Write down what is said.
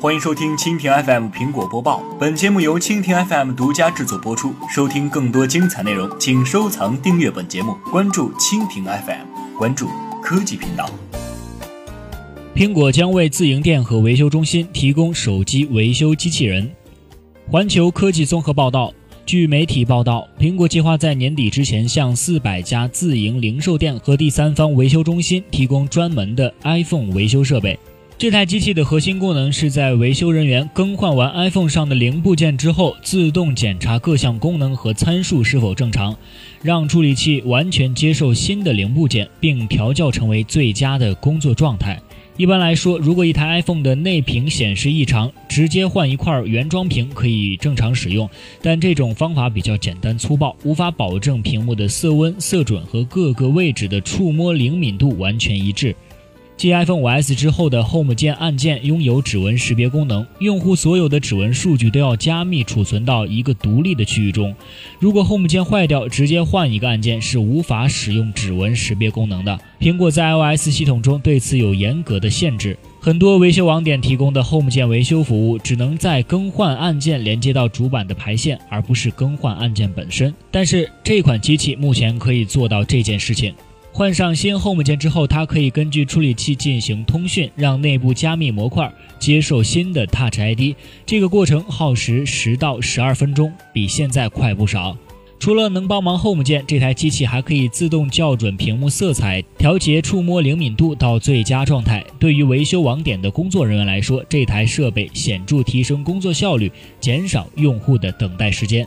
欢迎收听蜻蜓 FM 苹果播报。本节目由蜻蜓 FM 独家制作播出。收听更多精彩内容，请收藏订阅本节目，关注蜻蜓 FM，关注科技频道。苹果将为自营店和维修中心提供手机维修机器人。环球科技综合报道，据媒体报道，苹果计划在年底之前向四百家自营零售店和第三方维修中心提供专门的 iPhone 维修设备。这台机器的核心功能是在维修人员更换完 iPhone 上的零部件之后，自动检查各项功能和参数是否正常，让处理器完全接受新的零部件，并调教成为最佳的工作状态。一般来说，如果一台 iPhone 的内屏显示异常，直接换一块原装屏可以正常使用，但这种方法比较简单粗暴，无法保证屏幕的色温、色准和各个位置的触摸灵敏度完全一致。继 iPhone 5S 之后的 Home 键按键拥有指纹识别功能，用户所有的指纹数据都要加密储存到一个独立的区域中。如果 Home 键坏掉，直接换一个按键是无法使用指纹识别功能的。苹果在 iOS 系统中对此有严格的限制，很多维修网点提供的 Home 键维修服务只能在更换按键连接到主板的排线，而不是更换按键本身。但是这款机器目前可以做到这件事情。换上新 Home 键之后，它可以根据处理器进行通讯，让内部加密模块接受新的 Touch ID。这个过程耗时十到十二分钟，比现在快不少。除了能帮忙 Home 键，这台机器还可以自动校准屏幕色彩，调节触摸灵敏度到最佳状态。对于维修网点的工作人员来说，这台设备显著提升工作效率，减少用户的等待时间。